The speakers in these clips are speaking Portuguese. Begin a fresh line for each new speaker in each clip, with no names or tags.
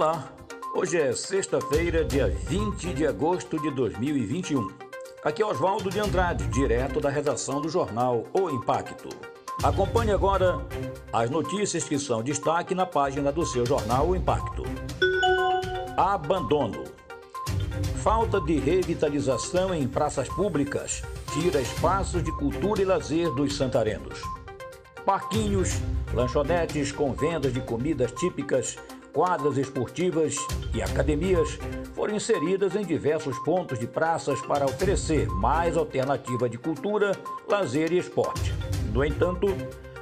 Olá, hoje é sexta-feira, dia 20 de agosto de 2021. Aqui é Oswaldo de Andrade, direto da redação do jornal O Impacto. Acompanhe agora as notícias que são destaque na página do seu jornal O Impacto. Abandono. Falta de revitalização em praças públicas tira espaços de cultura e lazer dos santarenos. Parquinhos, lanchonetes com vendas de comidas típicas quadras esportivas e academias foram inseridas em diversos pontos de praças para oferecer mais alternativa de cultura, lazer e esporte. No entanto,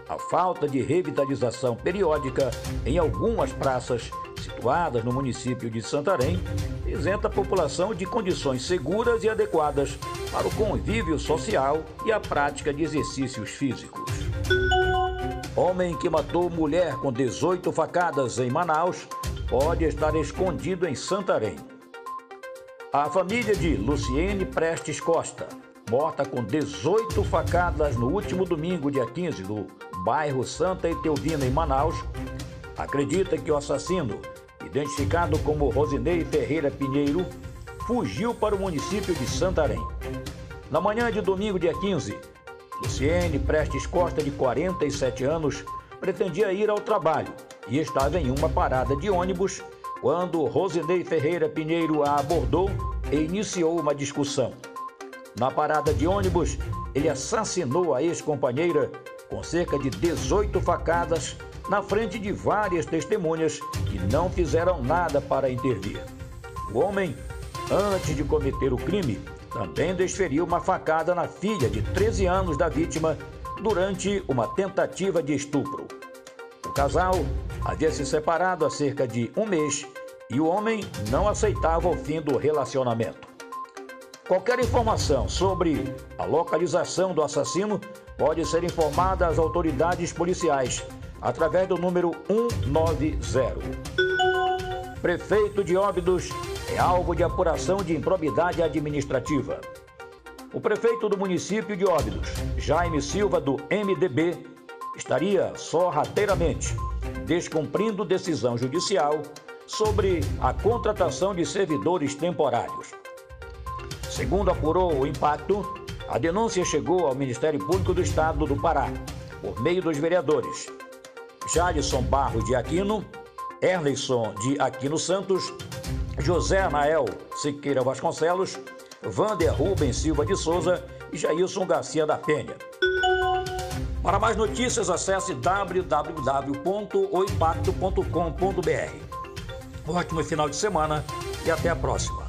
a falta de revitalização periódica em algumas praças situadas no município de Santarém isenta a população de condições seguras e adequadas para o convívio social e a prática de exercícios físicos. Homem que matou mulher com 18 facadas em Manaus pode estar escondido em Santarém. A família de Luciene Prestes Costa, morta com 18 facadas no último domingo, dia 15, no bairro Santa Etelvina, em Manaus, acredita que o assassino, identificado como Rosinei Ferreira Pinheiro, fugiu para o município de Santarém. Na manhã de domingo, dia 15, Luciene Prestes Costa, de 47 anos, pretendia ir ao trabalho e estava em uma parada de ônibus quando Rosinei Ferreira Pinheiro a abordou e iniciou uma discussão. Na parada de ônibus, ele assassinou a ex-companheira com cerca de 18 facadas na frente de várias testemunhas que não fizeram nada para intervir. O homem, antes de cometer o crime, também desferiu uma facada na filha de 13 anos da vítima durante uma tentativa de estupro. O casal havia se separado há cerca de um mês e o homem não aceitava o fim do relacionamento. Qualquer informação sobre a localização do assassino pode ser informada às autoridades policiais através do número 190. Prefeito de Óbidos é alvo de apuração de improbidade administrativa. O prefeito do município de Óbidos, Jaime Silva, do MDB, estaria sorrateiramente descumprindo decisão judicial sobre a contratação de servidores temporários. Segundo apurou o impacto, a denúncia chegou ao Ministério Público do Estado do Pará, por meio dos vereadores Jalisson Barro de Aquino, Erleson de Aquino Santos José Anael Siqueira Vasconcelos, Vander Rubens Silva de Souza e Jailson Garcia da Penha. Para mais notícias, acesse www.oimpacto.com.br. Ótimo final de semana e até a próxima.